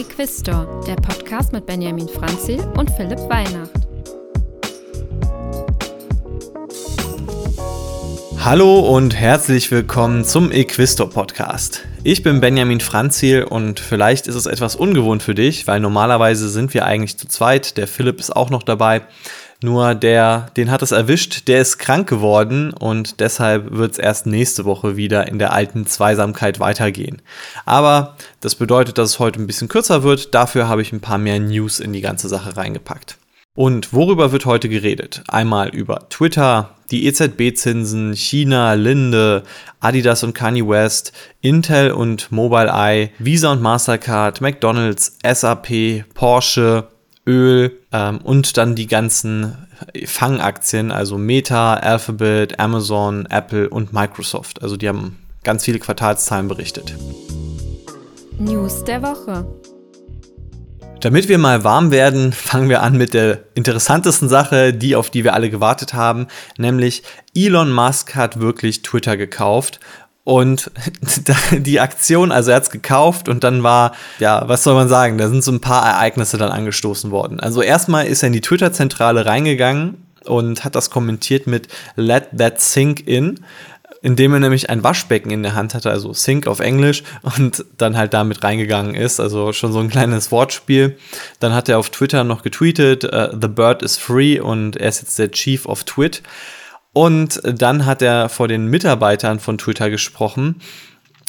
Equistor, der Podcast mit Benjamin Franzil und Philipp Weihnacht. Hallo und herzlich willkommen zum Equistor Podcast. Ich bin Benjamin Franzil und vielleicht ist es etwas ungewohnt für dich, weil normalerweise sind wir eigentlich zu zweit. Der Philipp ist auch noch dabei. Nur der, den hat es erwischt, der ist krank geworden und deshalb wird es erst nächste Woche wieder in der alten Zweisamkeit weitergehen. Aber das bedeutet, dass es heute ein bisschen kürzer wird. Dafür habe ich ein paar mehr News in die ganze Sache reingepackt. Und worüber wird heute geredet? Einmal über Twitter, die EZB-Zinsen, China, Linde, Adidas und Kanye West, Intel und Mobileye, Visa und Mastercard, McDonald's, SAP, Porsche, Öl ähm, und dann die ganzen Fangaktien, also Meta, Alphabet, Amazon, Apple und Microsoft. Also die haben ganz viele Quartalszahlen berichtet. News der Woche. Damit wir mal warm werden, fangen wir an mit der interessantesten Sache, die auf die wir alle gewartet haben, nämlich Elon Musk hat wirklich Twitter gekauft und die Aktion, also er hat es gekauft und dann war, ja, was soll man sagen, da sind so ein paar Ereignisse dann angestoßen worden. Also erstmal ist er in die Twitter-Zentrale reingegangen und hat das kommentiert mit Let that sink in, indem er nämlich ein Waschbecken in der Hand hatte, also sink auf Englisch, und dann halt damit reingegangen ist. Also schon so ein kleines Wortspiel. Dann hat er auf Twitter noch getweetet, uh, The Bird is free und er ist jetzt der Chief of Twit. Und dann hat er vor den Mitarbeitern von Twitter gesprochen.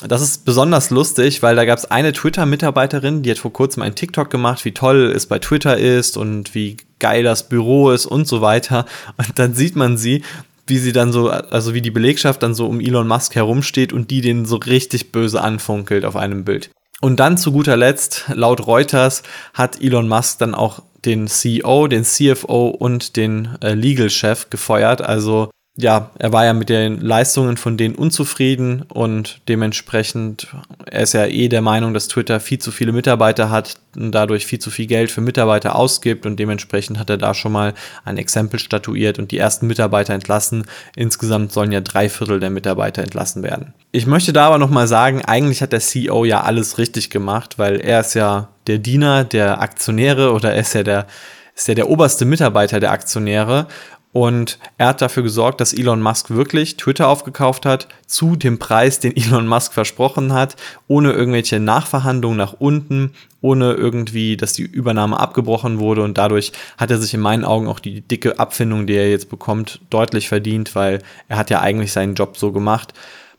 Das ist besonders lustig, weil da gab es eine Twitter-Mitarbeiterin, die hat vor kurzem einen TikTok gemacht, wie toll es bei Twitter ist und wie geil das Büro ist und so weiter. Und dann sieht man sie, wie sie dann so, also wie die Belegschaft dann so um Elon Musk herumsteht und die den so richtig böse anfunkelt auf einem Bild. Und dann zu guter Letzt, laut Reuters, hat Elon Musk dann auch den CEO, den CFO und den äh, Legal-Chef gefeuert. Also ja, er war ja mit den Leistungen von denen unzufrieden und dementsprechend, er ist ja eh der Meinung, dass Twitter viel zu viele Mitarbeiter hat und dadurch viel zu viel Geld für Mitarbeiter ausgibt und dementsprechend hat er da schon mal ein Exempel statuiert und die ersten Mitarbeiter entlassen. Insgesamt sollen ja drei Viertel der Mitarbeiter entlassen werden. Ich möchte da aber nochmal sagen, eigentlich hat der CEO ja alles richtig gemacht, weil er ist ja der Diener der Aktionäre oder er ist ja der ist ja der oberste Mitarbeiter der Aktionäre und er hat dafür gesorgt, dass Elon Musk wirklich Twitter aufgekauft hat, zu dem Preis, den Elon Musk versprochen hat, ohne irgendwelche Nachverhandlungen nach unten, ohne irgendwie, dass die Übernahme abgebrochen wurde. Und dadurch hat er sich in meinen Augen auch die dicke Abfindung, die er jetzt bekommt, deutlich verdient, weil er hat ja eigentlich seinen Job so gemacht.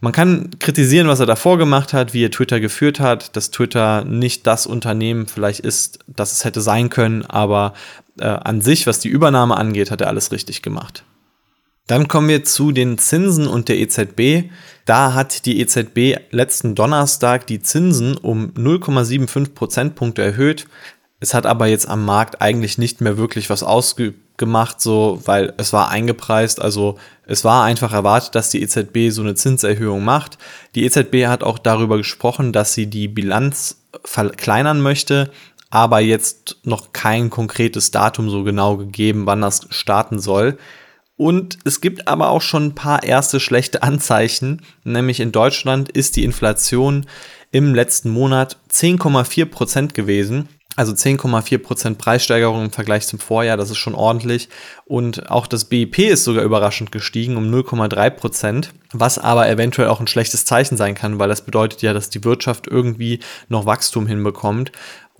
Man kann kritisieren, was er davor gemacht hat, wie er Twitter geführt hat, dass Twitter nicht das Unternehmen vielleicht ist, das es hätte sein können, aber äh, an sich, was die Übernahme angeht, hat er alles richtig gemacht. Dann kommen wir zu den Zinsen und der EZB. Da hat die EZB letzten Donnerstag die Zinsen um 0,75 Prozentpunkte erhöht. Es hat aber jetzt am Markt eigentlich nicht mehr wirklich was ausgemacht, so, weil es war eingepreist. Also es war einfach erwartet, dass die EZB so eine Zinserhöhung macht. Die EZB hat auch darüber gesprochen, dass sie die Bilanz verkleinern möchte aber jetzt noch kein konkretes Datum so genau gegeben, wann das starten soll. Und es gibt aber auch schon ein paar erste schlechte Anzeichen, nämlich in Deutschland ist die Inflation im letzten Monat 10,4 Prozent gewesen. Also 10,4 Prozent Preissteigerung im Vergleich zum Vorjahr, das ist schon ordentlich. Und auch das BIP ist sogar überraschend gestiegen um 0,3%, Prozent, was aber eventuell auch ein schlechtes Zeichen sein kann, weil das bedeutet ja, dass die Wirtschaft irgendwie noch Wachstum hinbekommt.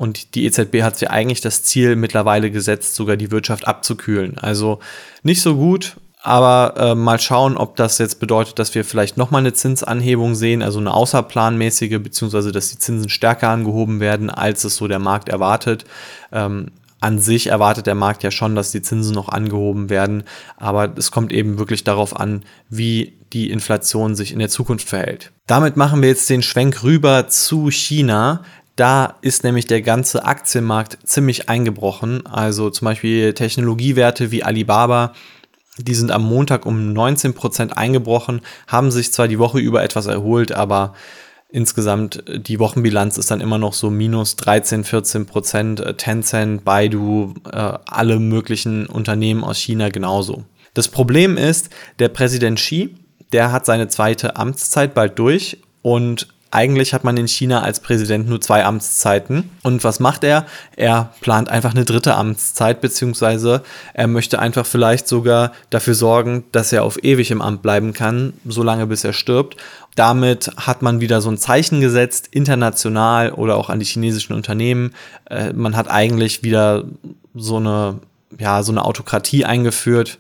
Und die EZB hat sich eigentlich das Ziel mittlerweile gesetzt, sogar die Wirtschaft abzukühlen. Also nicht so gut, aber äh, mal schauen, ob das jetzt bedeutet, dass wir vielleicht nochmal eine Zinsanhebung sehen, also eine außerplanmäßige, beziehungsweise dass die Zinsen stärker angehoben werden, als es so der Markt erwartet. Ähm, an sich erwartet der Markt ja schon, dass die Zinsen noch angehoben werden, aber es kommt eben wirklich darauf an, wie die Inflation sich in der Zukunft verhält. Damit machen wir jetzt den Schwenk rüber zu China. Da ist nämlich der ganze Aktienmarkt ziemlich eingebrochen. Also zum Beispiel Technologiewerte wie Alibaba, die sind am Montag um 19% eingebrochen, haben sich zwar die Woche über etwas erholt, aber insgesamt die Wochenbilanz ist dann immer noch so minus 13, 14% Tencent, Baidu, äh, alle möglichen Unternehmen aus China genauso. Das Problem ist, der Präsident Xi, der hat seine zweite Amtszeit bald durch und eigentlich hat man in China als Präsident nur zwei Amtszeiten. Und was macht er? Er plant einfach eine dritte Amtszeit, beziehungsweise er möchte einfach vielleicht sogar dafür sorgen, dass er auf ewig im Amt bleiben kann, solange bis er stirbt. Damit hat man wieder so ein Zeichen gesetzt, international oder auch an die chinesischen Unternehmen. Äh, man hat eigentlich wieder so eine, ja, so eine Autokratie eingeführt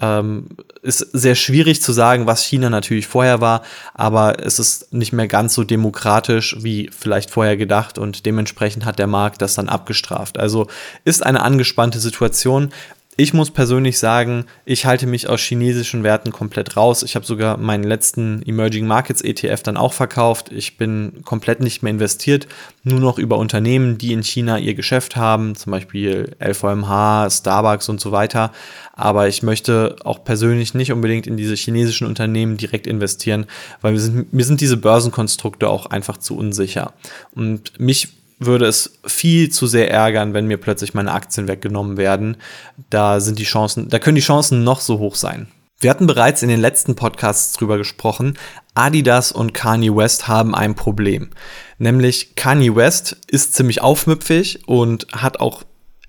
ähm, ist sehr schwierig zu sagen, was China natürlich vorher war, aber es ist nicht mehr ganz so demokratisch wie vielleicht vorher gedacht und dementsprechend hat der Markt das dann abgestraft. Also ist eine angespannte Situation. Ich muss persönlich sagen, ich halte mich aus chinesischen Werten komplett raus. Ich habe sogar meinen letzten Emerging Markets ETF dann auch verkauft. Ich bin komplett nicht mehr investiert, nur noch über Unternehmen, die in China ihr Geschäft haben, zum Beispiel LVMH, Starbucks und so weiter. Aber ich möchte auch persönlich nicht unbedingt in diese chinesischen Unternehmen direkt investieren, weil mir sind, mir sind diese Börsenkonstrukte auch einfach zu unsicher. Und mich würde es viel zu sehr ärgern, wenn mir plötzlich meine Aktien weggenommen werden. Da sind die Chancen, da können die Chancen noch so hoch sein. Wir hatten bereits in den letzten Podcasts drüber gesprochen. Adidas und Kanye West haben ein Problem. Nämlich Kanye West ist ziemlich aufmüpfig und hat auch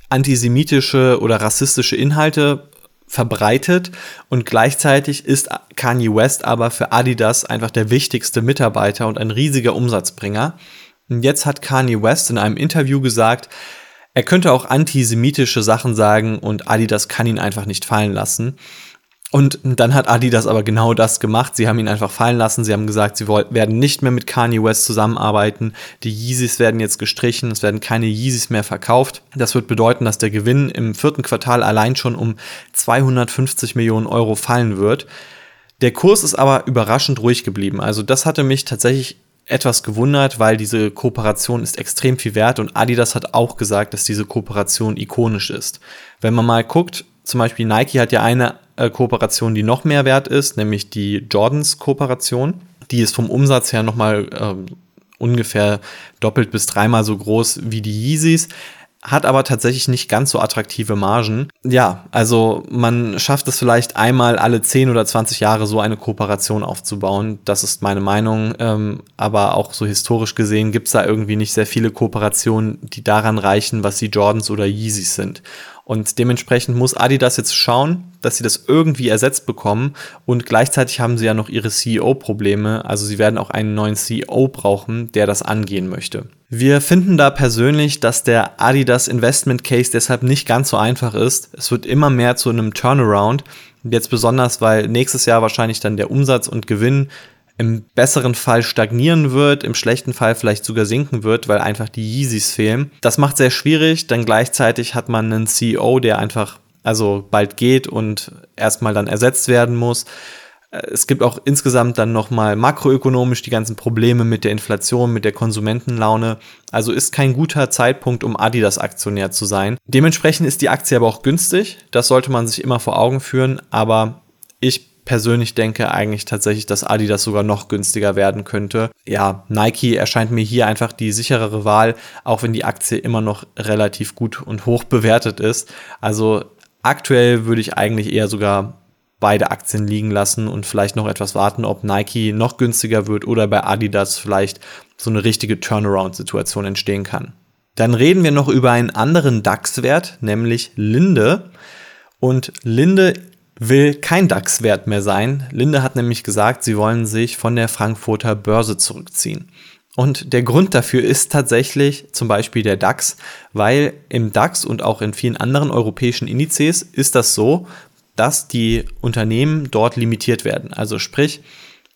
antisemitische oder rassistische Inhalte verbreitet und gleichzeitig ist Kanye West aber für Adidas einfach der wichtigste Mitarbeiter und ein riesiger Umsatzbringer. Jetzt hat Kanye West in einem Interview gesagt, er könnte auch antisemitische Sachen sagen und Adidas kann ihn einfach nicht fallen lassen. Und dann hat Adidas aber genau das gemacht. Sie haben ihn einfach fallen lassen. Sie haben gesagt, sie werden nicht mehr mit Kanye West zusammenarbeiten. Die Yeezys werden jetzt gestrichen. Es werden keine Yeezys mehr verkauft. Das wird bedeuten, dass der Gewinn im vierten Quartal allein schon um 250 Millionen Euro fallen wird. Der Kurs ist aber überraschend ruhig geblieben. Also das hatte mich tatsächlich etwas gewundert, weil diese Kooperation ist extrem viel wert und Adidas hat auch gesagt, dass diese Kooperation ikonisch ist. Wenn man mal guckt, zum Beispiel Nike hat ja eine äh, Kooperation, die noch mehr wert ist, nämlich die Jordans-Kooperation. Die ist vom Umsatz her nochmal äh, ungefähr doppelt bis dreimal so groß wie die Yeezys hat aber tatsächlich nicht ganz so attraktive Margen. Ja, also man schafft es vielleicht einmal alle 10 oder 20 Jahre so eine Kooperation aufzubauen. Das ist meine Meinung. Ähm, aber auch so historisch gesehen gibt es da irgendwie nicht sehr viele Kooperationen, die daran reichen, was die Jordans oder Yeezys sind. Und dementsprechend muss Adidas jetzt schauen, dass sie das irgendwie ersetzt bekommen. Und gleichzeitig haben sie ja noch ihre CEO-Probleme. Also sie werden auch einen neuen CEO brauchen, der das angehen möchte. Wir finden da persönlich, dass der Adidas Investment Case deshalb nicht ganz so einfach ist. Es wird immer mehr zu einem Turnaround. Jetzt besonders, weil nächstes Jahr wahrscheinlich dann der Umsatz und Gewinn im besseren Fall stagnieren wird, im schlechten Fall vielleicht sogar sinken wird, weil einfach die Yeezys fehlen. Das macht sehr schwierig, denn gleichzeitig hat man einen CEO, der einfach also bald geht und erstmal dann ersetzt werden muss. Es gibt auch insgesamt dann nochmal makroökonomisch die ganzen Probleme mit der Inflation, mit der Konsumentenlaune. Also ist kein guter Zeitpunkt, um Adidas Aktionär zu sein. Dementsprechend ist die Aktie aber auch günstig. Das sollte man sich immer vor Augen führen. Aber ich persönlich denke eigentlich tatsächlich, dass Adidas sogar noch günstiger werden könnte. Ja, Nike erscheint mir hier einfach die sicherere Wahl, auch wenn die Aktie immer noch relativ gut und hoch bewertet ist. Also aktuell würde ich eigentlich eher sogar beide Aktien liegen lassen und vielleicht noch etwas warten, ob Nike noch günstiger wird oder bei Adidas vielleicht so eine richtige Turnaround-Situation entstehen kann. Dann reden wir noch über einen anderen DAX-Wert, nämlich Linde. Und Linde will kein DAX-Wert mehr sein. Linde hat nämlich gesagt, sie wollen sich von der Frankfurter Börse zurückziehen. Und der Grund dafür ist tatsächlich zum Beispiel der DAX, weil im DAX und auch in vielen anderen europäischen Indizes ist das so, dass die Unternehmen dort limitiert werden. Also sprich,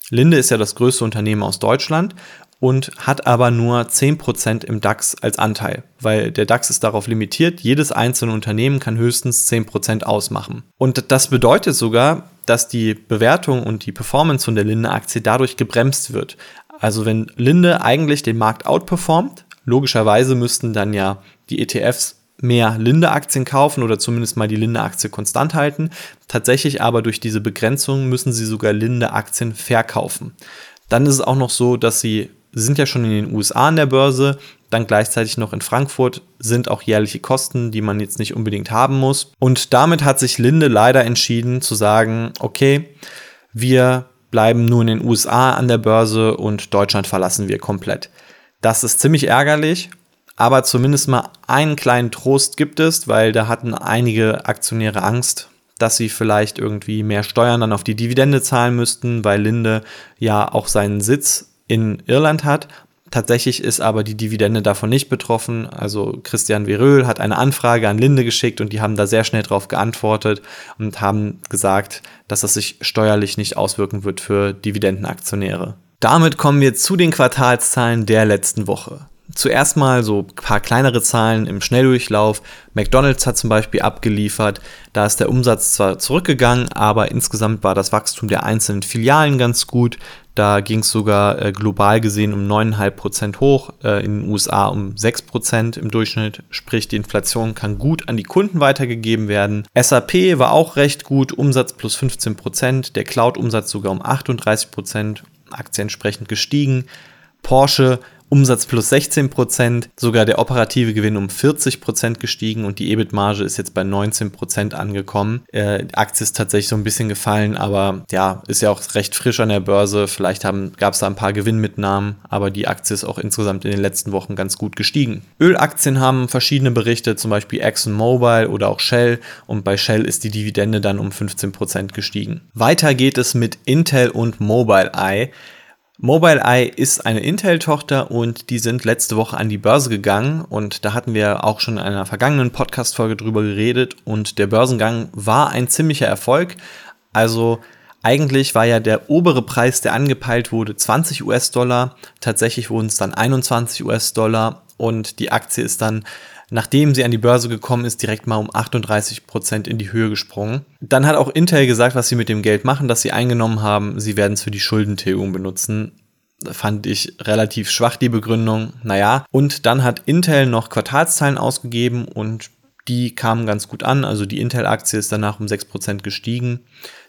Linde ist ja das größte Unternehmen aus Deutschland und hat aber nur 10% im DAX als Anteil, weil der DAX ist darauf limitiert, jedes einzelne Unternehmen kann höchstens 10% ausmachen. Und das bedeutet sogar, dass die Bewertung und die Performance von der Linde-Aktie dadurch gebremst wird. Also wenn Linde eigentlich den Markt outperformt, logischerweise müssten dann ja die ETFs mehr Linde-Aktien kaufen oder zumindest mal die Linde-Aktie konstant halten. Tatsächlich aber durch diese Begrenzung müssen sie sogar Linde-Aktien verkaufen. Dann ist es auch noch so, dass sie sind ja schon in den USA an der Börse, dann gleichzeitig noch in Frankfurt sind auch jährliche Kosten, die man jetzt nicht unbedingt haben muss. Und damit hat sich Linde leider entschieden zu sagen, okay, wir bleiben nur in den USA an der Börse und Deutschland verlassen wir komplett. Das ist ziemlich ärgerlich, aber zumindest mal einen kleinen Trost gibt es, weil da hatten einige Aktionäre Angst, dass sie vielleicht irgendwie mehr Steuern dann auf die Dividende zahlen müssten, weil Linde ja auch seinen Sitz in Irland hat. Tatsächlich ist aber die Dividende davon nicht betroffen. Also Christian Veröhl hat eine Anfrage an Linde geschickt und die haben da sehr schnell darauf geantwortet und haben gesagt, dass das sich steuerlich nicht auswirken wird für Dividendenaktionäre. Damit kommen wir zu den Quartalszahlen der letzten Woche. Zuerst mal so ein paar kleinere Zahlen im Schnelldurchlauf. McDonald's hat zum Beispiel abgeliefert. Da ist der Umsatz zwar zurückgegangen, aber insgesamt war das Wachstum der einzelnen Filialen ganz gut. Da ging es sogar äh, global gesehen um 9,5% hoch, äh, in den USA um 6% im Durchschnitt. Sprich, die Inflation kann gut an die Kunden weitergegeben werden. SAP war auch recht gut, Umsatz plus 15%, der Cloud-Umsatz sogar um 38%, Aktie entsprechend gestiegen. Porsche Umsatz plus 16 Prozent, sogar der operative Gewinn um 40 Prozent gestiegen und die EBIT-Marge ist jetzt bei 19 Prozent angekommen. Äh, die Aktie ist tatsächlich so ein bisschen gefallen, aber ja, ist ja auch recht frisch an der Börse. Vielleicht gab es da ein paar Gewinnmitnahmen, aber die Aktie ist auch insgesamt in den letzten Wochen ganz gut gestiegen. Ölaktien haben verschiedene Berichte, zum Beispiel ExxonMobil oder auch Shell und bei Shell ist die Dividende dann um 15 Prozent gestiegen. Weiter geht es mit Intel und Mobileye. Mobileye ist eine Intel-Tochter und die sind letzte Woche an die Börse gegangen und da hatten wir auch schon in einer vergangenen Podcast-Folge drüber geredet und der Börsengang war ein ziemlicher Erfolg. Also eigentlich war ja der obere Preis, der angepeilt wurde, 20 US-Dollar. Tatsächlich wurden es dann 21 US-Dollar und die Aktie ist dann nachdem sie an die Börse gekommen ist, direkt mal um 38 Prozent in die Höhe gesprungen. Dann hat auch Intel gesagt, was sie mit dem Geld machen, das sie eingenommen haben. Sie werden es für die Schuldentilgung benutzen. Fand ich relativ schwach die Begründung. Naja, und dann hat Intel noch Quartalszahlen ausgegeben und die kamen ganz gut an. Also die Intel-Aktie ist danach um 6% gestiegen.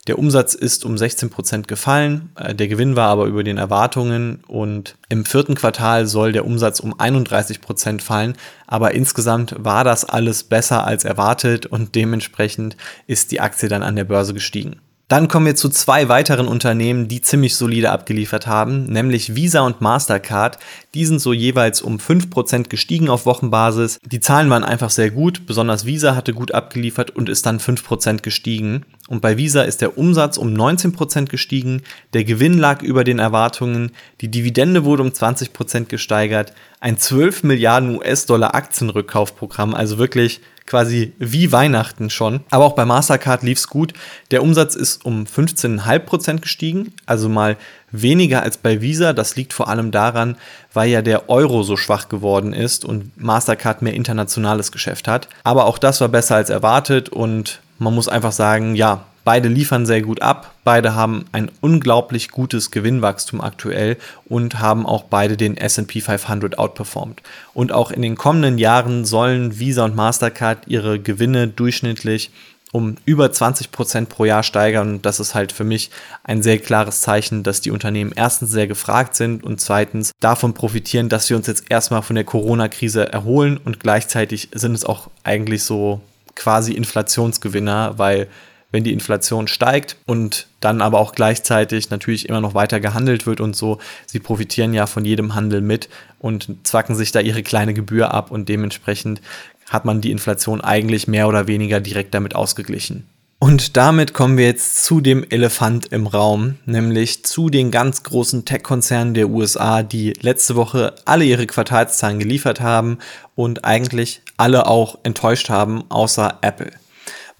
Der Umsatz ist um 16% gefallen. Äh, der Gewinn war aber über den Erwartungen und im vierten Quartal soll der Umsatz um 31% fallen. Aber insgesamt war das alles besser als erwartet und dementsprechend ist die Aktie dann an der Börse gestiegen. Dann kommen wir zu zwei weiteren Unternehmen, die ziemlich solide abgeliefert haben, nämlich Visa und Mastercard. Die sind so jeweils um 5% gestiegen auf Wochenbasis. Die Zahlen waren einfach sehr gut, besonders Visa hatte gut abgeliefert und ist dann 5% gestiegen. Und bei Visa ist der Umsatz um 19% gestiegen, der Gewinn lag über den Erwartungen, die Dividende wurde um 20% gesteigert, ein 12 Milliarden US-Dollar Aktienrückkaufprogramm, also wirklich quasi wie Weihnachten schon. Aber auch bei Mastercard lief es gut. Der Umsatz ist um 15,5% gestiegen, also mal weniger als bei Visa. Das liegt vor allem daran, weil ja der Euro so schwach geworden ist und Mastercard mehr internationales Geschäft hat. Aber auch das war besser als erwartet und man muss einfach sagen, ja, Beide liefern sehr gut ab, beide haben ein unglaublich gutes Gewinnwachstum aktuell und haben auch beide den SP 500 outperformed. Und auch in den kommenden Jahren sollen Visa und Mastercard ihre Gewinne durchschnittlich um über 20 Prozent pro Jahr steigern. Und das ist halt für mich ein sehr klares Zeichen, dass die Unternehmen erstens sehr gefragt sind und zweitens davon profitieren, dass wir uns jetzt erstmal von der Corona-Krise erholen und gleichzeitig sind es auch eigentlich so quasi Inflationsgewinner, weil wenn die Inflation steigt und dann aber auch gleichzeitig natürlich immer noch weiter gehandelt wird und so. Sie profitieren ja von jedem Handel mit und zwacken sich da ihre kleine Gebühr ab und dementsprechend hat man die Inflation eigentlich mehr oder weniger direkt damit ausgeglichen. Und damit kommen wir jetzt zu dem Elefant im Raum, nämlich zu den ganz großen Tech-Konzernen der USA, die letzte Woche alle ihre Quartalszahlen geliefert haben und eigentlich alle auch enttäuscht haben, außer Apple.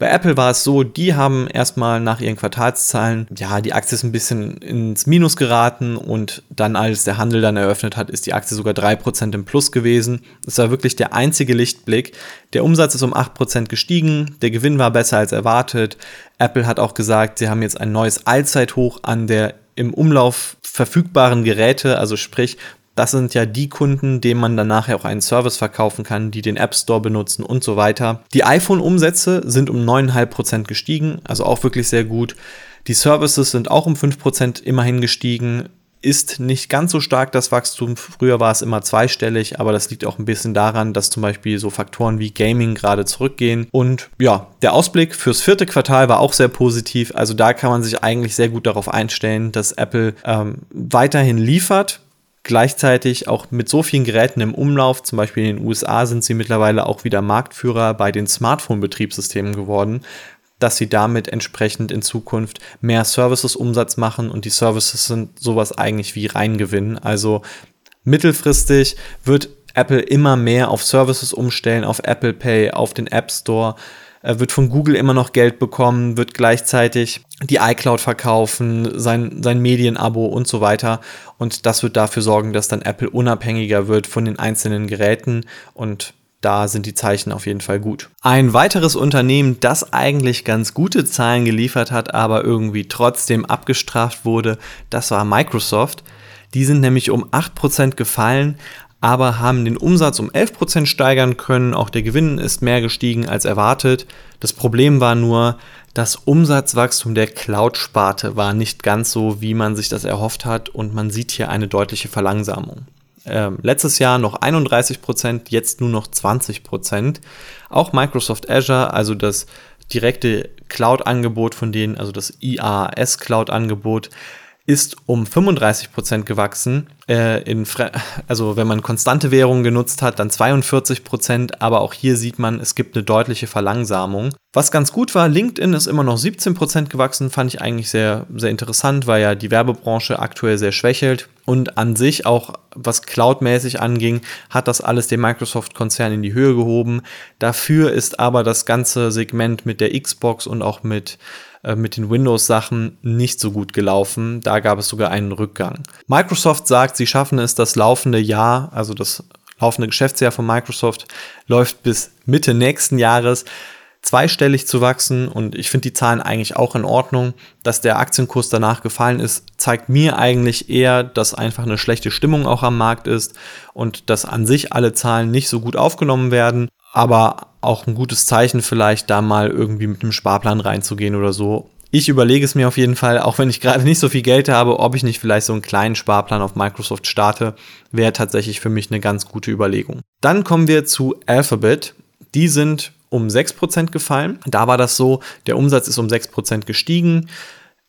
Bei Apple war es so, die haben erstmal nach ihren Quartalszahlen, ja, die Aktie ist ein bisschen ins Minus geraten und dann, als der Handel dann eröffnet hat, ist die Aktie sogar 3% im Plus gewesen. Das war wirklich der einzige Lichtblick. Der Umsatz ist um 8% gestiegen, der Gewinn war besser als erwartet. Apple hat auch gesagt, sie haben jetzt ein neues Allzeithoch an der im Umlauf verfügbaren Geräte, also sprich das sind ja die Kunden, denen man dann nachher auch einen Service verkaufen kann, die den App Store benutzen und so weiter. Die iPhone-Umsätze sind um 9,5% gestiegen, also auch wirklich sehr gut. Die Services sind auch um 5% immerhin gestiegen. ist nicht ganz so stark das Wachstum. Früher war es immer zweistellig, aber das liegt auch ein bisschen daran, dass zum Beispiel so Faktoren wie Gaming gerade zurückgehen. Und ja, der Ausblick fürs vierte Quartal war auch sehr positiv. Also da kann man sich eigentlich sehr gut darauf einstellen, dass Apple ähm, weiterhin liefert. Gleichzeitig auch mit so vielen Geräten im Umlauf, zum Beispiel in den USA sind sie mittlerweile auch wieder Marktführer bei den Smartphone-Betriebssystemen geworden, dass sie damit entsprechend in Zukunft mehr Services-Umsatz machen und die Services sind sowas eigentlich wie Reingewinn. Also mittelfristig wird Apple immer mehr auf Services umstellen, auf Apple Pay, auf den App Store, wird von Google immer noch Geld bekommen, wird gleichzeitig die iCloud verkaufen, sein, sein Medienabo und so weiter. Und das wird dafür sorgen, dass dann Apple unabhängiger wird von den einzelnen Geräten und da sind die Zeichen auf jeden Fall gut. Ein weiteres Unternehmen, das eigentlich ganz gute Zahlen geliefert hat, aber irgendwie trotzdem abgestraft wurde, das war Microsoft. Die sind nämlich um 8% gefallen, aber haben den Umsatz um 11% steigern können. Auch der Gewinn ist mehr gestiegen als erwartet. Das Problem war nur, das Umsatzwachstum der Cloud-Sparte war nicht ganz so, wie man sich das erhofft hat und man sieht hier eine deutliche Verlangsamung. Ähm, letztes Jahr noch 31%, jetzt nur noch 20%. Auch Microsoft Azure, also das direkte Cloud-Angebot von denen, also das IaaS-Cloud-Angebot, ist um 35% gewachsen äh, in, also wenn man konstante Währungen genutzt hat, dann 42 Prozent, aber auch hier sieht man, es gibt eine deutliche Verlangsamung. Was ganz gut war, LinkedIn ist immer noch 17 Prozent gewachsen, fand ich eigentlich sehr, sehr interessant, weil ja die Werbebranche aktuell sehr schwächelt und an sich auch, was cloudmäßig anging, hat das alles den Microsoft-Konzern in die Höhe gehoben. Dafür ist aber das ganze Segment mit der Xbox und auch mit äh, mit den Windows-Sachen nicht so gut gelaufen. Da gab es sogar einen Rückgang. Microsoft sagt, sie schaffen es, das laufende Jahr, also das laufende Geschäftsjahr von Microsoft, läuft bis Mitte nächsten Jahres zweistellig zu wachsen und ich finde die Zahlen eigentlich auch in Ordnung. Dass der Aktienkurs danach gefallen ist, zeigt mir eigentlich eher, dass einfach eine schlechte Stimmung auch am Markt ist und dass an sich alle Zahlen nicht so gut aufgenommen werden aber auch ein gutes Zeichen vielleicht, da mal irgendwie mit einem Sparplan reinzugehen oder so. Ich überlege es mir auf jeden Fall, auch wenn ich gerade nicht so viel Geld habe, ob ich nicht vielleicht so einen kleinen Sparplan auf Microsoft starte, wäre tatsächlich für mich eine ganz gute Überlegung. Dann kommen wir zu Alphabet. Die sind um 6% gefallen. Da war das so, der Umsatz ist um 6% gestiegen.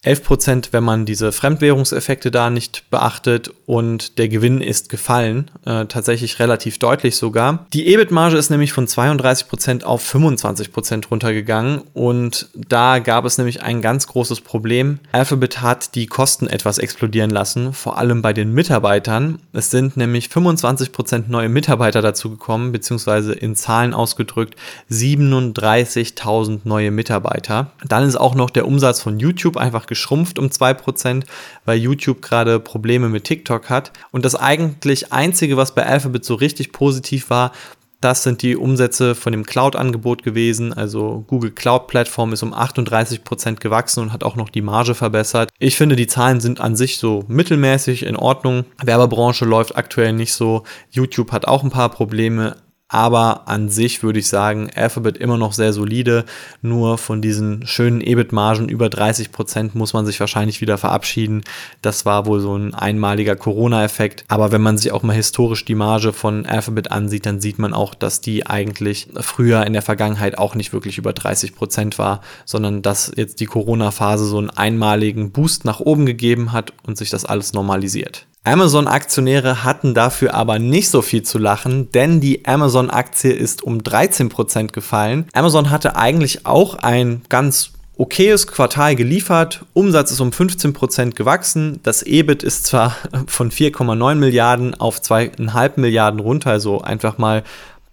11 Prozent, wenn man diese Fremdwährungseffekte da nicht beachtet und der Gewinn ist gefallen, äh, tatsächlich relativ deutlich sogar. Die EBIT-Marge ist nämlich von 32 Prozent auf 25 Prozent runtergegangen und da gab es nämlich ein ganz großes Problem. Alphabet hat die Kosten etwas explodieren lassen, vor allem bei den Mitarbeitern. Es sind nämlich 25 Prozent neue Mitarbeiter dazu gekommen, beziehungsweise in Zahlen ausgedrückt 37.000 neue Mitarbeiter. Dann ist auch noch der Umsatz von YouTube einfach geschrumpft um 2%, weil YouTube gerade Probleme mit TikTok hat. Und das eigentlich einzige, was bei Alphabet so richtig positiv war, das sind die Umsätze von dem Cloud-Angebot gewesen. Also Google Cloud-Plattform ist um 38% gewachsen und hat auch noch die Marge verbessert. Ich finde, die Zahlen sind an sich so mittelmäßig in Ordnung. Werbebranche läuft aktuell nicht so. YouTube hat auch ein paar Probleme. Aber an sich würde ich sagen, Alphabet immer noch sehr solide. Nur von diesen schönen EBIT-Margen über 30 Prozent muss man sich wahrscheinlich wieder verabschieden. Das war wohl so ein einmaliger Corona-Effekt. Aber wenn man sich auch mal historisch die Marge von Alphabet ansieht, dann sieht man auch, dass die eigentlich früher in der Vergangenheit auch nicht wirklich über 30 Prozent war, sondern dass jetzt die Corona-Phase so einen einmaligen Boost nach oben gegeben hat und sich das alles normalisiert. Amazon-Aktionäre hatten dafür aber nicht so viel zu lachen, denn die Amazon-Aktie ist um 13% gefallen. Amazon hatte eigentlich auch ein ganz okayes Quartal geliefert. Umsatz ist um 15% gewachsen. Das EBIT ist zwar von 4,9 Milliarden auf 2,5 Milliarden runter, also einfach mal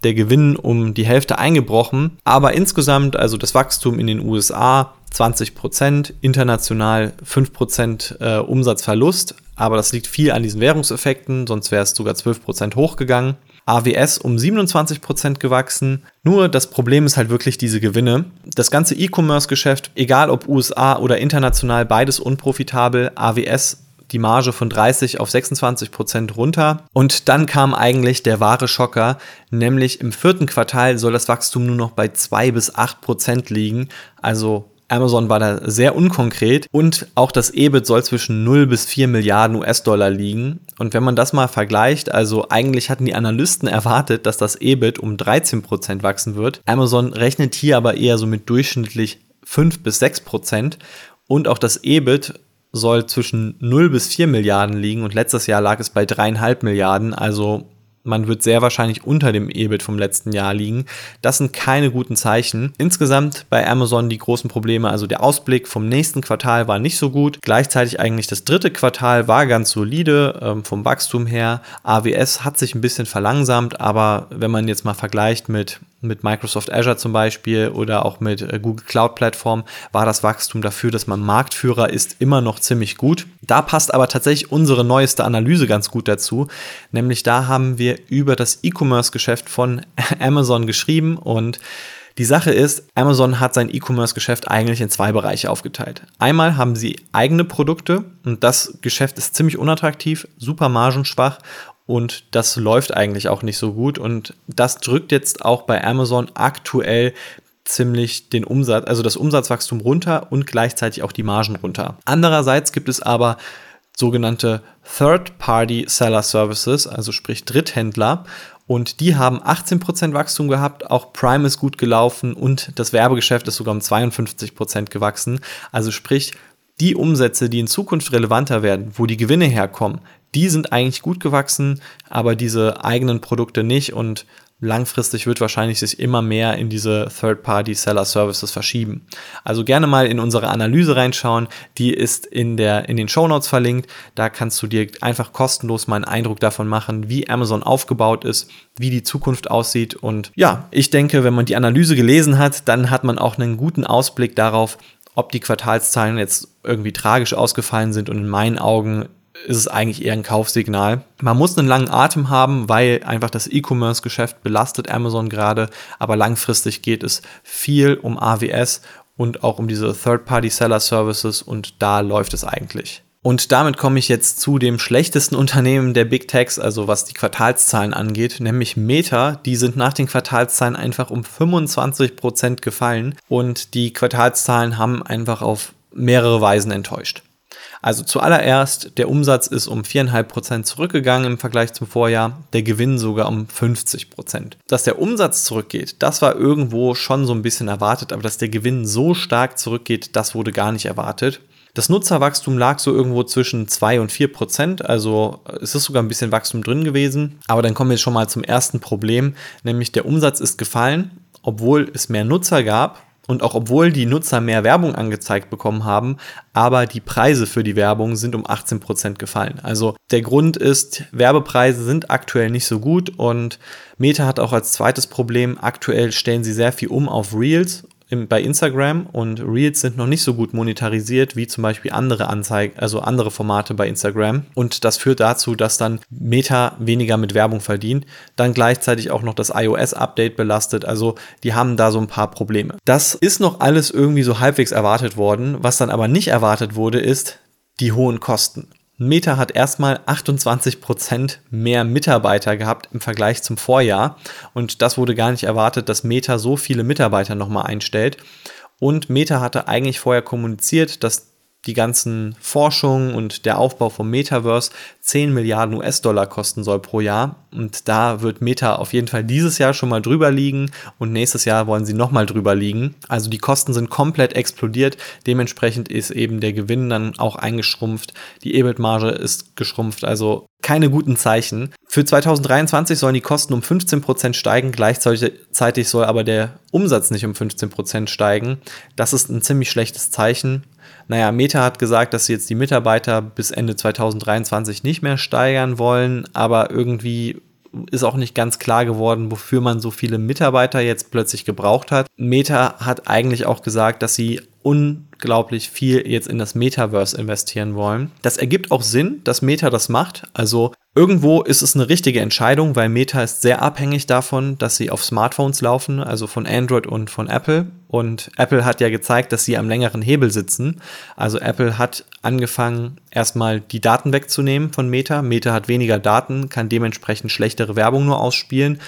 der Gewinn um die Hälfte eingebrochen. Aber insgesamt, also das Wachstum in den USA 20% international 5% äh, Umsatzverlust. Aber das liegt viel an diesen Währungseffekten, sonst wäre es sogar 12% hochgegangen. AWS um 27% gewachsen. Nur das Problem ist halt wirklich diese Gewinne. Das ganze E-Commerce-Geschäft, egal ob USA oder international, beides unprofitabel. AWS die Marge von 30 auf 26 Prozent runter. Und dann kam eigentlich der wahre Schocker, nämlich im vierten Quartal soll das Wachstum nur noch bei 2 bis 8 Prozent liegen. Also Amazon war da sehr unkonkret und auch das EBIT soll zwischen 0 bis 4 Milliarden US-Dollar liegen. Und wenn man das mal vergleicht, also eigentlich hatten die Analysten erwartet, dass das EBIT um 13 Prozent wachsen wird. Amazon rechnet hier aber eher so mit durchschnittlich 5 bis 6 Prozent und auch das EBIT soll zwischen 0 bis 4 Milliarden liegen und letztes Jahr lag es bei 3,5 Milliarden, also man wird sehr wahrscheinlich unter dem EBIT vom letzten Jahr liegen. Das sind keine guten Zeichen. Insgesamt bei Amazon die großen Probleme, also der Ausblick vom nächsten Quartal war nicht so gut. Gleichzeitig eigentlich das dritte Quartal war ganz solide ähm, vom Wachstum her. AWS hat sich ein bisschen verlangsamt, aber wenn man jetzt mal vergleicht mit mit Microsoft Azure zum Beispiel oder auch mit äh, Google Cloud Plattform war das Wachstum dafür, dass man Marktführer ist, immer noch ziemlich gut. Da passt aber tatsächlich unsere neueste Analyse ganz gut dazu. Nämlich da haben wir über das E-Commerce-Geschäft von Amazon geschrieben und die Sache ist, Amazon hat sein E-Commerce-Geschäft eigentlich in zwei Bereiche aufgeteilt. Einmal haben sie eigene Produkte und das Geschäft ist ziemlich unattraktiv, super margenschwach und das läuft eigentlich auch nicht so gut und das drückt jetzt auch bei Amazon aktuell ziemlich den Umsatz, also das Umsatzwachstum runter und gleichzeitig auch die Margen runter. Andererseits gibt es aber sogenannte Third-Party Seller Services, also sprich Dritthändler. Und die haben 18% Wachstum gehabt, auch Prime ist gut gelaufen und das Werbegeschäft ist sogar um 52% gewachsen. Also sprich, die Umsätze, die in Zukunft relevanter werden, wo die Gewinne herkommen, die sind eigentlich gut gewachsen, aber diese eigenen Produkte nicht und langfristig wird wahrscheinlich sich immer mehr in diese Third-Party-Seller-Services verschieben. Also gerne mal in unsere Analyse reinschauen, die ist in, der, in den Show Notes verlinkt. Da kannst du dir einfach kostenlos mal einen Eindruck davon machen, wie Amazon aufgebaut ist, wie die Zukunft aussieht. Und ja, ich denke, wenn man die Analyse gelesen hat, dann hat man auch einen guten Ausblick darauf, ob die Quartalszahlen jetzt irgendwie tragisch ausgefallen sind und in meinen Augen ist es eigentlich eher ein Kaufsignal. Man muss einen langen Atem haben, weil einfach das E-Commerce-Geschäft belastet Amazon gerade, aber langfristig geht es viel um AWS und auch um diese Third-Party-Seller-Services und da läuft es eigentlich. Und damit komme ich jetzt zu dem schlechtesten Unternehmen der Big Techs, also was die Quartalszahlen angeht, nämlich Meta. Die sind nach den Quartalszahlen einfach um 25 Prozent gefallen und die Quartalszahlen haben einfach auf mehrere Weisen enttäuscht. Also zuallererst, der Umsatz ist um 4,5% zurückgegangen im Vergleich zum Vorjahr, der Gewinn sogar um 50%. Dass der Umsatz zurückgeht, das war irgendwo schon so ein bisschen erwartet, aber dass der Gewinn so stark zurückgeht, das wurde gar nicht erwartet. Das Nutzerwachstum lag so irgendwo zwischen 2 und 4 Prozent, also es ist sogar ein bisschen Wachstum drin gewesen. Aber dann kommen wir schon mal zum ersten Problem, nämlich der Umsatz ist gefallen, obwohl es mehr Nutzer gab und auch obwohl die Nutzer mehr Werbung angezeigt bekommen haben, aber die Preise für die Werbung sind um 18 Prozent gefallen. Also der Grund ist, Werbepreise sind aktuell nicht so gut und Meta hat auch als zweites Problem, aktuell stellen sie sehr viel um auf Reels bei Instagram und Reels sind noch nicht so gut monetarisiert wie zum Beispiel andere Anzeigen, also andere Formate bei Instagram. Und das führt dazu, dass dann Meta weniger mit Werbung verdient. Dann gleichzeitig auch noch das iOS-Update belastet. Also die haben da so ein paar Probleme. Das ist noch alles irgendwie so halbwegs erwartet worden. Was dann aber nicht erwartet wurde, ist die hohen Kosten. Meta hat erstmal 28% mehr Mitarbeiter gehabt im Vergleich zum Vorjahr. Und das wurde gar nicht erwartet, dass Meta so viele Mitarbeiter nochmal einstellt. Und Meta hatte eigentlich vorher kommuniziert, dass die ganzen Forschungen und der Aufbau vom Metaverse 10 Milliarden US-Dollar kosten soll pro Jahr. Und da wird Meta auf jeden Fall dieses Jahr schon mal drüber liegen und nächstes Jahr wollen sie nochmal drüber liegen. Also die Kosten sind komplett explodiert. Dementsprechend ist eben der Gewinn dann auch eingeschrumpft. Die EBIT-Marge ist geschrumpft. Also keine guten Zeichen. Für 2023 sollen die Kosten um 15% steigen, gleichzeitig soll aber der Umsatz nicht um 15% steigen. Das ist ein ziemlich schlechtes Zeichen. Naja, Meta hat gesagt, dass sie jetzt die Mitarbeiter bis Ende 2023 nicht mehr steigern wollen, aber irgendwie ist auch nicht ganz klar geworden, wofür man so viele Mitarbeiter jetzt plötzlich gebraucht hat. Meta hat eigentlich auch gesagt, dass sie unglaublich viel jetzt in das Metaverse investieren wollen. Das ergibt auch Sinn, dass Meta das macht. Also Irgendwo ist es eine richtige Entscheidung, weil Meta ist sehr abhängig davon, dass sie auf Smartphones laufen, also von Android und von Apple. Und Apple hat ja gezeigt, dass sie am längeren Hebel sitzen. Also Apple hat angefangen, erstmal die Daten wegzunehmen von Meta. Meta hat weniger Daten, kann dementsprechend schlechtere Werbung nur ausspielen.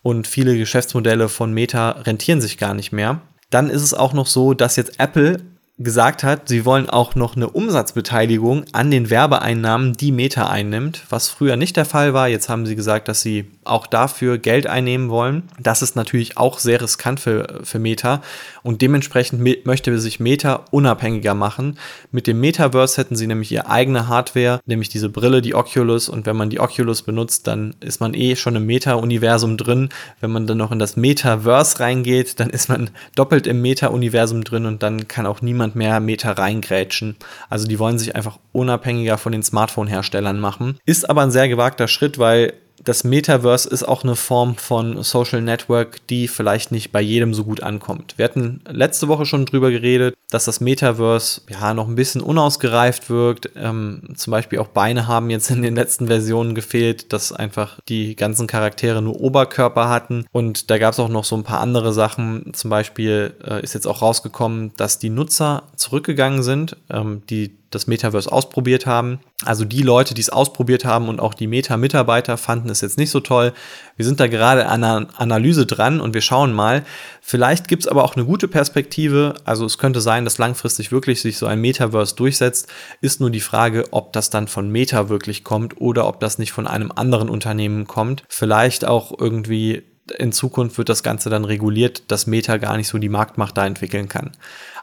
Und viele Geschäftsmodelle von Meta rentieren sich gar nicht mehr. Dann ist es auch noch so, dass jetzt Apple gesagt hat, sie wollen auch noch eine Umsatzbeteiligung an den Werbeeinnahmen, die Meta einnimmt, was früher nicht der Fall war. Jetzt haben sie gesagt, dass sie auch dafür Geld einnehmen wollen. Das ist natürlich auch sehr riskant für, für Meta und dementsprechend möchte sich Meta unabhängiger machen. Mit dem Metaverse hätten sie nämlich ihre eigene Hardware, nämlich diese Brille, die Oculus und wenn man die Oculus benutzt, dann ist man eh schon im Meta-Universum drin. Wenn man dann noch in das Metaverse reingeht, dann ist man doppelt im Meta-Universum drin und dann kann auch niemand niemand mehr Meter reingrätschen. Also die wollen sich einfach unabhängiger von den Smartphone-Herstellern machen. Ist aber ein sehr gewagter Schritt, weil das Metaverse ist auch eine Form von Social Network, die vielleicht nicht bei jedem so gut ankommt. Wir hatten letzte Woche schon drüber geredet, dass das Metaverse ja noch ein bisschen unausgereift wirkt. Ähm, zum Beispiel auch Beine haben jetzt in den letzten Versionen gefehlt, dass einfach die ganzen Charaktere nur Oberkörper hatten. Und da gab es auch noch so ein paar andere Sachen. Zum Beispiel äh, ist jetzt auch rausgekommen, dass die Nutzer zurückgegangen sind, ähm, die das Metaverse ausprobiert haben. Also die Leute, die es ausprobiert haben und auch die Meta-Mitarbeiter fanden es jetzt nicht so toll. Wir sind da gerade an einer Analyse dran und wir schauen mal. Vielleicht gibt es aber auch eine gute Perspektive. Also es könnte sein, dass langfristig wirklich sich so ein Metaverse durchsetzt. Ist nur die Frage, ob das dann von Meta wirklich kommt oder ob das nicht von einem anderen Unternehmen kommt. Vielleicht auch irgendwie in Zukunft wird das Ganze dann reguliert, dass Meta gar nicht so die Marktmacht da entwickeln kann.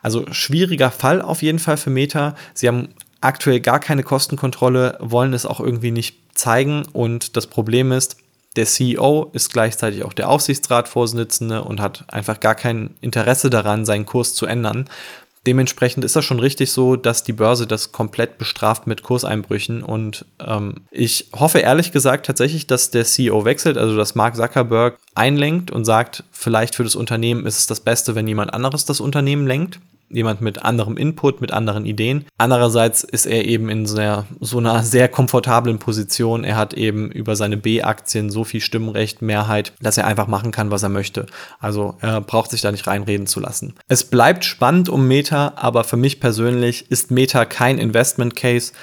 Also schwieriger Fall auf jeden Fall für Meta. Sie haben aktuell gar keine Kostenkontrolle, wollen es auch irgendwie nicht zeigen und das Problem ist, der CEO ist gleichzeitig auch der Aufsichtsratsvorsitzende und hat einfach gar kein Interesse daran, seinen Kurs zu ändern. Dementsprechend ist das schon richtig so, dass die Börse das komplett bestraft mit Kurseinbrüchen. Und ähm, ich hoffe ehrlich gesagt tatsächlich, dass der CEO wechselt, also dass Mark Zuckerberg einlenkt und sagt, vielleicht für das Unternehmen ist es das Beste, wenn jemand anderes das Unternehmen lenkt jemand mit anderem Input, mit anderen Ideen. Andererseits ist er eben in sehr, so einer sehr komfortablen Position. Er hat eben über seine B-Aktien so viel Stimmrecht, Mehrheit, dass er einfach machen kann, was er möchte. Also er braucht sich da nicht reinreden zu lassen. Es bleibt spannend um Meta, aber für mich persönlich ist Meta kein Investment Case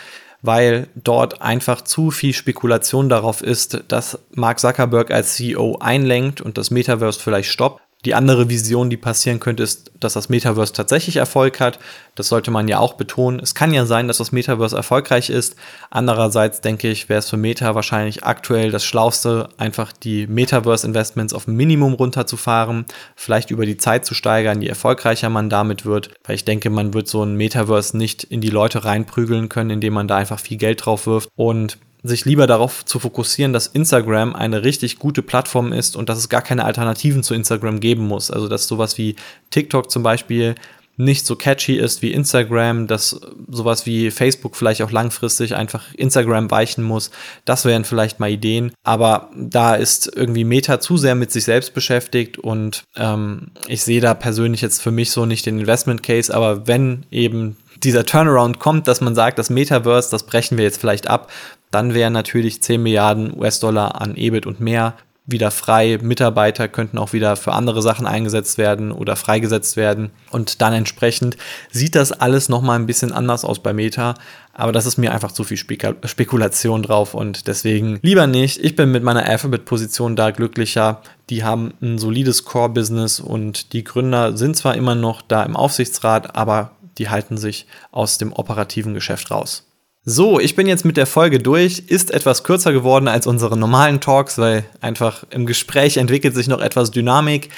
weil dort einfach zu viel Spekulation darauf ist, dass Mark Zuckerberg als CEO einlenkt und das Metaverse vielleicht stoppt. Die andere Vision, die passieren könnte, ist, dass das Metaverse tatsächlich Erfolg hat. Das sollte man ja auch betonen. Es kann ja sein, dass das Metaverse erfolgreich ist. Andererseits denke ich, wäre es für Meta wahrscheinlich aktuell das Schlauste, einfach die Metaverse-Investments auf Minimum runterzufahren, vielleicht über die Zeit zu steigern, je erfolgreicher man damit wird. Weil ich denke, man wird so ein Metaverse nicht in die Leute reinprügeln können, indem man da einfach viel Geld drauf wirft. Und sich lieber darauf zu fokussieren, dass Instagram eine richtig gute Plattform ist und dass es gar keine Alternativen zu Instagram geben muss. Also dass sowas wie TikTok zum Beispiel nicht so catchy ist wie Instagram, dass sowas wie Facebook vielleicht auch langfristig einfach Instagram weichen muss. Das wären vielleicht mal Ideen. Aber da ist irgendwie Meta zu sehr mit sich selbst beschäftigt und ähm, ich sehe da persönlich jetzt für mich so nicht den Investment Case. Aber wenn eben dieser Turnaround kommt, dass man sagt, das Metaverse, das brechen wir jetzt vielleicht ab, dann wären natürlich 10 Milliarden US-Dollar an EBIT und mehr wieder frei. Mitarbeiter könnten auch wieder für andere Sachen eingesetzt werden oder freigesetzt werden. Und dann entsprechend sieht das alles nochmal ein bisschen anders aus bei Meta. Aber das ist mir einfach zu viel Spekul Spekulation drauf und deswegen lieber nicht. Ich bin mit meiner Alphabet-Position da glücklicher. Die haben ein solides Core-Business und die Gründer sind zwar immer noch da im Aufsichtsrat, aber die halten sich aus dem operativen Geschäft raus. So, ich bin jetzt mit der Folge durch. Ist etwas kürzer geworden als unsere normalen Talks, weil einfach im Gespräch entwickelt sich noch etwas Dynamik.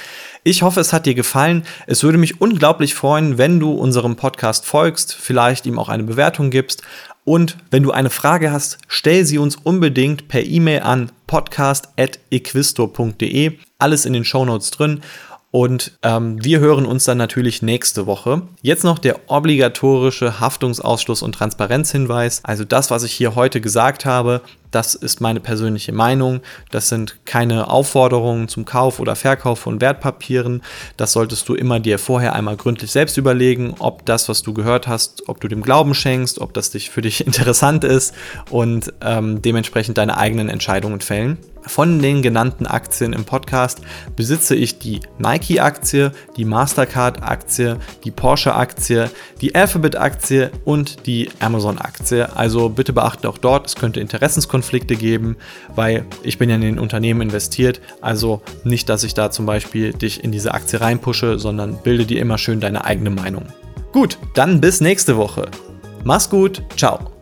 Ich hoffe, es hat dir gefallen. Es würde mich unglaublich freuen, wenn du unserem Podcast folgst, vielleicht ihm auch eine Bewertung gibst. Und wenn du eine Frage hast, stell sie uns unbedingt per E-Mail an podcast.equisto.de. Alles in den Show Notes drin. Und ähm, wir hören uns dann natürlich nächste Woche. Jetzt noch der obligatorische Haftungsausschluss und Transparenzhinweis. Also das, was ich hier heute gesagt habe, das ist meine persönliche Meinung. Das sind keine Aufforderungen zum Kauf oder Verkauf von Wertpapieren. Das solltest du immer dir vorher einmal gründlich selbst überlegen, ob das, was du gehört hast, ob du dem Glauben schenkst, ob das dich für dich interessant ist und ähm, dementsprechend deine eigenen Entscheidungen fällen. Von den genannten Aktien im Podcast besitze ich die Nike-Aktie, die Mastercard-Aktie, die Porsche-Aktie, die Alphabet-Aktie und die Amazon-Aktie. Also bitte beachte auch dort, es könnte Interessenskonflikte Interessenkonflikte geben, weil ich bin ja in den Unternehmen investiert. Also nicht, dass ich da zum Beispiel dich in diese Aktie reinpushe, sondern bilde dir immer schön deine eigene Meinung. Gut, dann bis nächste Woche. Mach's gut, ciao.